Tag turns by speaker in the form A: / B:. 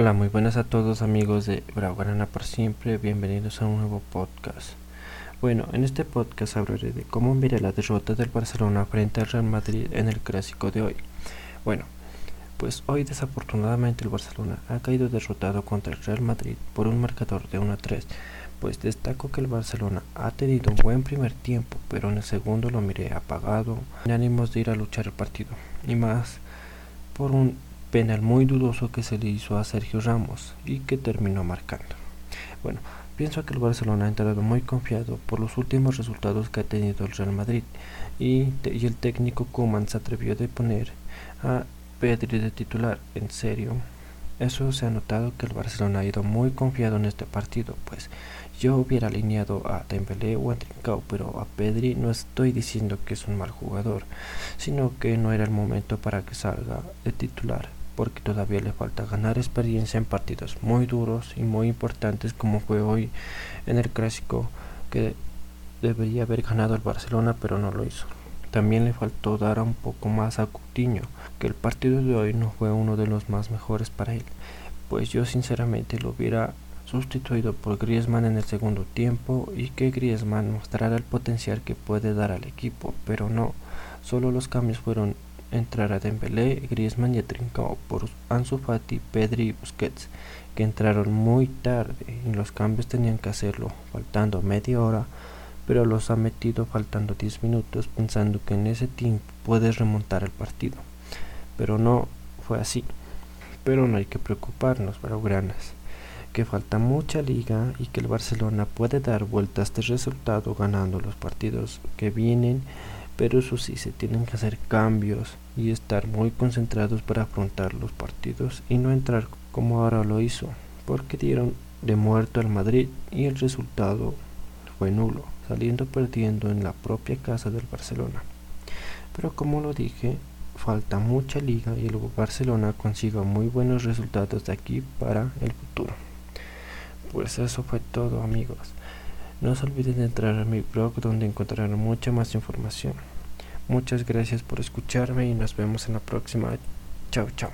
A: Hola, muy buenas a todos amigos de Braugrana por siempre, bienvenidos a un nuevo podcast. Bueno, en este podcast hablaré de cómo miré la derrota del Barcelona frente al Real Madrid en el clásico de hoy. Bueno, pues hoy desafortunadamente el Barcelona ha caído derrotado contra el Real Madrid por un marcador de 1 a 3. Pues destaco que el Barcelona ha tenido un buen primer tiempo, pero en el segundo lo miré apagado, sin ánimos de ir a luchar el partido, y más por un penal muy dudoso que se le hizo a Sergio Ramos y que terminó marcando. Bueno, pienso que el Barcelona ha entrado muy confiado por los últimos resultados que ha tenido el Real Madrid y, y el técnico Koeman se atrevió a poner a Pedri de titular. En serio, eso se ha notado que el Barcelona ha ido muy confiado en este partido, pues yo hubiera alineado a Dembélé o a Trincao, pero a Pedri no estoy diciendo que es un mal jugador, sino que no era el momento para que salga de titular porque todavía le falta ganar experiencia en partidos muy duros y muy importantes como fue hoy en el clásico que debería haber ganado el Barcelona pero no lo hizo. También le faltó dar un poco más a Coutinho, que el partido de hoy no fue uno de los más mejores para él, pues yo sinceramente lo hubiera sustituido por Griezmann en el segundo tiempo y que Griezmann mostrara el potencial que puede dar al equipo, pero no, solo los cambios fueron entrar a Dembélé, Griezmann y Trincao por Ansu Fati, Pedri y Busquets, que entraron muy tarde y los cambios tenían que hacerlo faltando media hora, pero los ha metido faltando 10 minutos pensando que en ese tiempo puedes remontar el partido. Pero no fue así. Pero no hay que preocuparnos, Blaugranas, que falta mucha liga y que el Barcelona puede dar vuelta a este resultado ganando los partidos que vienen pero eso sí, se tienen que hacer cambios y estar muy concentrados para afrontar los partidos y no entrar como ahora lo hizo, porque dieron de muerto al Madrid y el resultado fue nulo, saliendo perdiendo en la propia casa del Barcelona. Pero como lo dije, falta mucha liga y el Barcelona consiga muy buenos resultados de aquí para el futuro. Pues eso fue todo amigos. No se olviden de entrar a mi blog donde encontrarán mucha más información. Muchas gracias por escucharme y nos vemos en la próxima. Chao, chao.